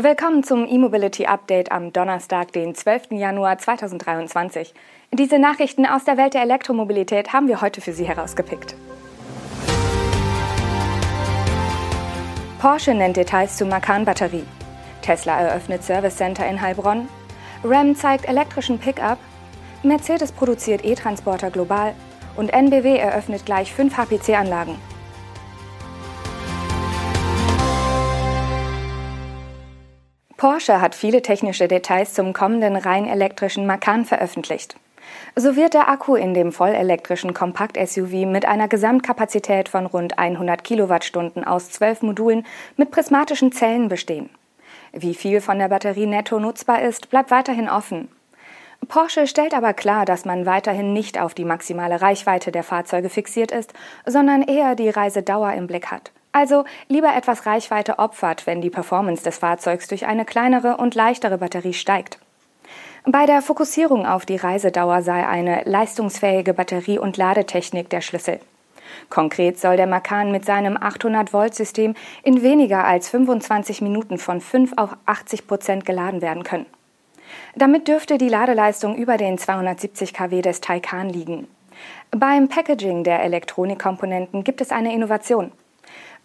Willkommen zum E-Mobility Update am Donnerstag, den 12. Januar 2023. Diese Nachrichten aus der Welt der Elektromobilität haben wir heute für Sie herausgepickt. Porsche nennt Details zu Macan-Batterie. Tesla eröffnet Service Center in Heilbronn. Ram zeigt elektrischen Pickup. Mercedes produziert E-Transporter global. Und NBW eröffnet gleich fünf HPC-Anlagen. Porsche hat viele technische Details zum kommenden rein elektrischen Macan veröffentlicht. So wird der Akku in dem vollelektrischen Kompakt-SUV mit einer Gesamtkapazität von rund 100 Kilowattstunden aus zwölf Modulen mit prismatischen Zellen bestehen. Wie viel von der Batterie netto nutzbar ist, bleibt weiterhin offen. Porsche stellt aber klar, dass man weiterhin nicht auf die maximale Reichweite der Fahrzeuge fixiert ist, sondern eher die Reisedauer im Blick hat. Also lieber etwas Reichweite opfert, wenn die Performance des Fahrzeugs durch eine kleinere und leichtere Batterie steigt. Bei der Fokussierung auf die Reisedauer sei eine leistungsfähige Batterie- und Ladetechnik der Schlüssel. Konkret soll der Macan mit seinem 800-Volt-System in weniger als 25 Minuten von 5 auf 80 Prozent geladen werden können. Damit dürfte die Ladeleistung über den 270 kW des Taycan liegen. Beim Packaging der Elektronikkomponenten gibt es eine Innovation.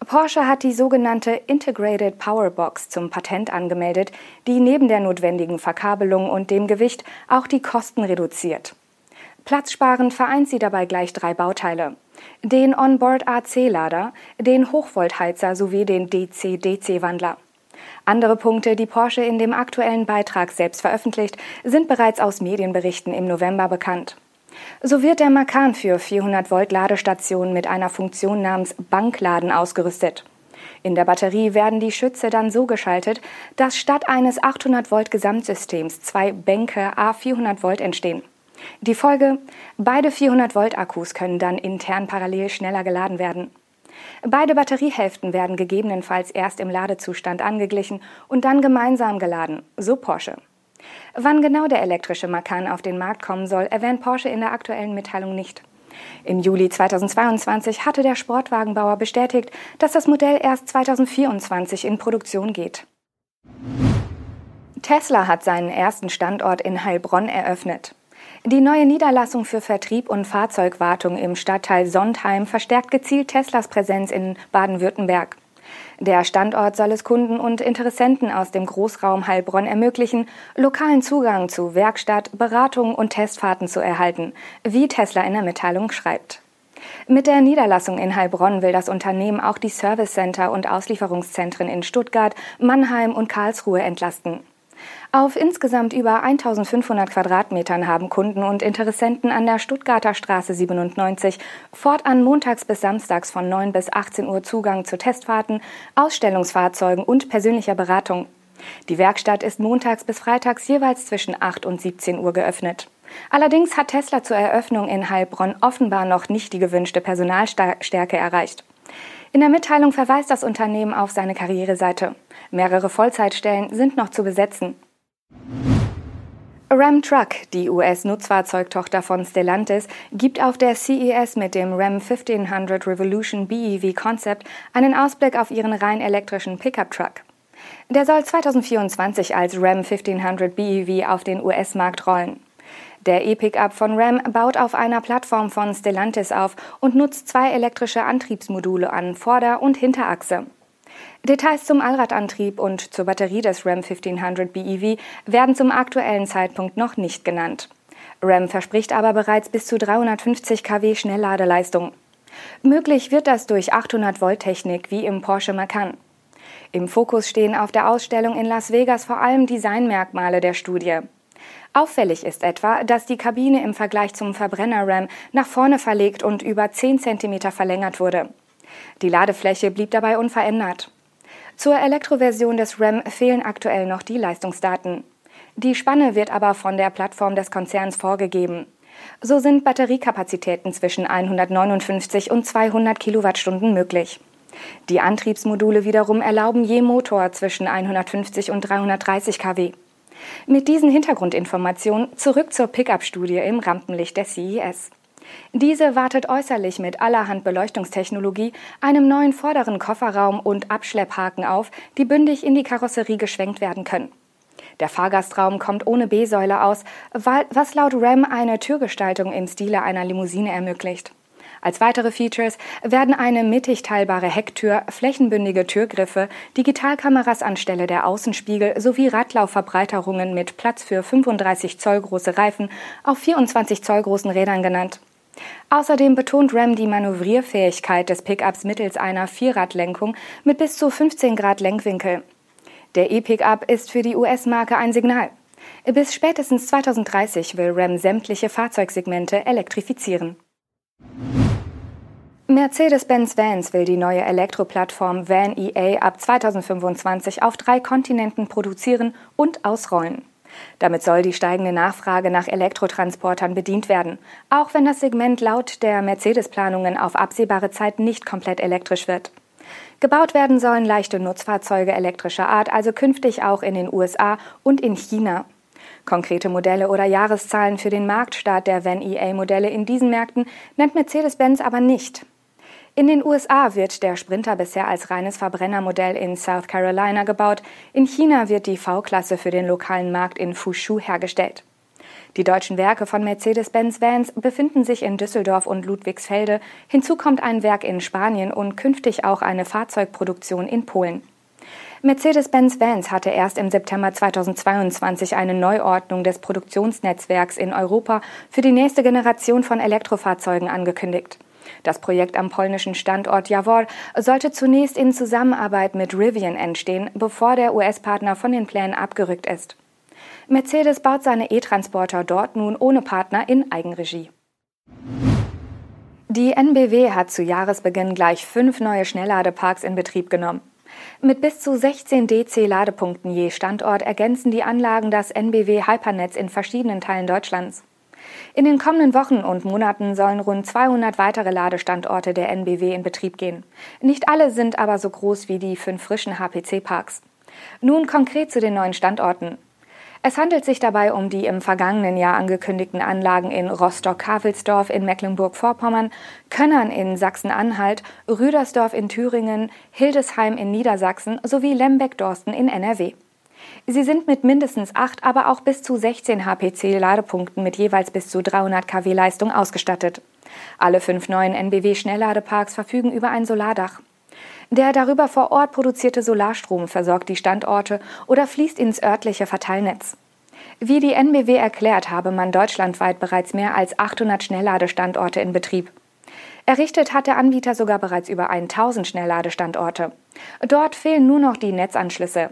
Porsche hat die sogenannte Integrated Power Box zum Patent angemeldet, die neben der notwendigen Verkabelung und dem Gewicht auch die Kosten reduziert. Platzsparend vereint sie dabei gleich drei Bauteile. Den Onboard AC-Lader, den Hochvoltheizer sowie den DC-DC-Wandler. Andere Punkte, die Porsche in dem aktuellen Beitrag selbst veröffentlicht, sind bereits aus Medienberichten im November bekannt. So wird der Macan für 400 Volt Ladestationen mit einer Funktion namens Bankladen ausgerüstet. In der Batterie werden die Schütze dann so geschaltet, dass statt eines 800 Volt Gesamtsystems zwei Bänke A 400 Volt entstehen. Die Folge? Beide 400 Volt Akkus können dann intern parallel schneller geladen werden. Beide Batteriehälften werden gegebenenfalls erst im Ladezustand angeglichen und dann gemeinsam geladen, so Porsche. Wann genau der elektrische Macan auf den Markt kommen soll, erwähnt Porsche in der aktuellen Mitteilung nicht. Im Juli 2022 hatte der Sportwagenbauer bestätigt, dass das Modell erst 2024 in Produktion geht. Tesla hat seinen ersten Standort in Heilbronn eröffnet. Die neue Niederlassung für Vertrieb und Fahrzeugwartung im Stadtteil Sondheim verstärkt gezielt Teslas Präsenz in Baden-Württemberg. Der Standort soll es Kunden und Interessenten aus dem Großraum Heilbronn ermöglichen, lokalen Zugang zu Werkstatt, Beratung und Testfahrten zu erhalten, wie Tesla in der Mitteilung schreibt. Mit der Niederlassung in Heilbronn will das Unternehmen auch die Service Center und Auslieferungszentren in Stuttgart, Mannheim und Karlsruhe entlasten. Auf insgesamt über 1500 Quadratmetern haben Kunden und Interessenten an der Stuttgarter Straße 97 fortan montags bis samstags von 9 bis 18 Uhr Zugang zu Testfahrten, Ausstellungsfahrzeugen und persönlicher Beratung. Die Werkstatt ist montags bis freitags jeweils zwischen 8 und 17 Uhr geöffnet. Allerdings hat Tesla zur Eröffnung in Heilbronn offenbar noch nicht die gewünschte Personalstärke erreicht. In der Mitteilung verweist das Unternehmen auf seine Karriereseite. Mehrere Vollzeitstellen sind noch zu besetzen. Ram Truck, die US-Nutzfahrzeugtochter von Stellantis, gibt auf der CES mit dem Ram 1500 Revolution BEV Concept einen Ausblick auf ihren rein elektrischen Pickup-Truck. Der soll 2024 als Ram 1500 BEV auf den US-Markt rollen. Der E-Pickup von Ram baut auf einer Plattform von Stellantis auf und nutzt zwei elektrische Antriebsmodule an Vorder- und Hinterachse. Details zum Allradantrieb und zur Batterie des Ram 1500 BEV werden zum aktuellen Zeitpunkt noch nicht genannt. Ram verspricht aber bereits bis zu 350 kW Schnellladeleistung. Möglich wird das durch 800 Volt Technik wie im Porsche Macan. Im Fokus stehen auf der Ausstellung in Las Vegas vor allem Designmerkmale der Studie. Auffällig ist etwa, dass die Kabine im Vergleich zum Verbrenner Ram nach vorne verlegt und über 10 cm verlängert wurde. Die Ladefläche blieb dabei unverändert. Zur Elektroversion des RAM fehlen aktuell noch die Leistungsdaten. Die Spanne wird aber von der Plattform des Konzerns vorgegeben. So sind Batteriekapazitäten zwischen 159 und 200 Kilowattstunden möglich. Die Antriebsmodule wiederum erlauben je Motor zwischen 150 und 330 kW. Mit diesen Hintergrundinformationen zurück zur Pickup-Studie im Rampenlicht der CES. Diese wartet äußerlich mit allerhand Beleuchtungstechnologie, einem neuen vorderen Kofferraum und Abschlepphaken auf, die bündig in die Karosserie geschwenkt werden können. Der Fahrgastraum kommt ohne B-Säule aus, was laut RAM eine Türgestaltung im Stile einer Limousine ermöglicht. Als weitere Features werden eine mittig teilbare Hecktür, flächenbündige Türgriffe, Digitalkameras anstelle der Außenspiegel sowie Radlaufverbreiterungen mit Platz für 35 Zoll große Reifen auf 24 Zoll großen Rädern genannt. Außerdem betont Ram die Manövrierfähigkeit des Pickups mittels einer Vierradlenkung mit bis zu 15 Grad Lenkwinkel. Der E-Pickup ist für die US-Marke ein Signal. Bis spätestens 2030 will Ram sämtliche Fahrzeugsegmente elektrifizieren. Mercedes-Benz Vans will die neue Elektroplattform Van EA ab 2025 auf drei Kontinenten produzieren und ausrollen. Damit soll die steigende Nachfrage nach Elektrotransportern bedient werden, auch wenn das Segment laut der Mercedes-Planungen auf absehbare Zeit nicht komplett elektrisch wird. Gebaut werden sollen leichte Nutzfahrzeuge elektrischer Art also künftig auch in den USA und in China. Konkrete Modelle oder Jahreszahlen für den Marktstart der Van EA-Modelle in diesen Märkten nennt Mercedes-Benz aber nicht. In den USA wird der Sprinter bisher als reines Verbrennermodell in South Carolina gebaut. In China wird die V-Klasse für den lokalen Markt in Fushu hergestellt. Die deutschen Werke von Mercedes-Benz Vans befinden sich in Düsseldorf und Ludwigsfelde. Hinzu kommt ein Werk in Spanien und künftig auch eine Fahrzeugproduktion in Polen. Mercedes-Benz Vans hatte erst im September 2022 eine Neuordnung des Produktionsnetzwerks in Europa für die nächste Generation von Elektrofahrzeugen angekündigt. Das Projekt am polnischen Standort Jawor sollte zunächst in Zusammenarbeit mit Rivian entstehen, bevor der US-Partner von den Plänen abgerückt ist. Mercedes baut seine E-Transporter dort nun ohne Partner in Eigenregie. Die NBW hat zu Jahresbeginn gleich fünf neue Schnellladeparks in Betrieb genommen. Mit bis zu 16 DC-Ladepunkten je Standort ergänzen die Anlagen das NBW Hypernetz in verschiedenen Teilen Deutschlands. In den kommenden Wochen und Monaten sollen rund 200 weitere Ladestandorte der NBW in Betrieb gehen. Nicht alle sind aber so groß wie die fünf frischen HPC-Parks. Nun konkret zu den neuen Standorten. Es handelt sich dabei um die im vergangenen Jahr angekündigten Anlagen in Rostock-Havelsdorf in Mecklenburg-Vorpommern, Könnern in Sachsen-Anhalt, Rüdersdorf in Thüringen, Hildesheim in Niedersachsen sowie Lembeck-Dorsten in NRW. Sie sind mit mindestens 8, aber auch bis zu 16 HPC-Ladepunkten mit jeweils bis zu 300 kW Leistung ausgestattet. Alle fünf neuen NBW-Schnellladeparks verfügen über ein Solardach. Der darüber vor Ort produzierte Solarstrom versorgt die Standorte oder fließt ins örtliche Verteilnetz. Wie die NBW erklärt, habe man deutschlandweit bereits mehr als 800 Schnellladestandorte in Betrieb. Errichtet hat der Anbieter sogar bereits über 1000 Schnellladestandorte. Dort fehlen nur noch die Netzanschlüsse.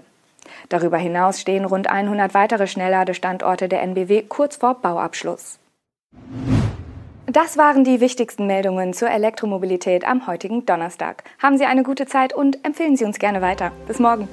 Darüber hinaus stehen rund 100 weitere Schnellladestandorte der NBW kurz vor Bauabschluss. Das waren die wichtigsten Meldungen zur Elektromobilität am heutigen Donnerstag. Haben Sie eine gute Zeit und empfehlen Sie uns gerne weiter. Bis morgen.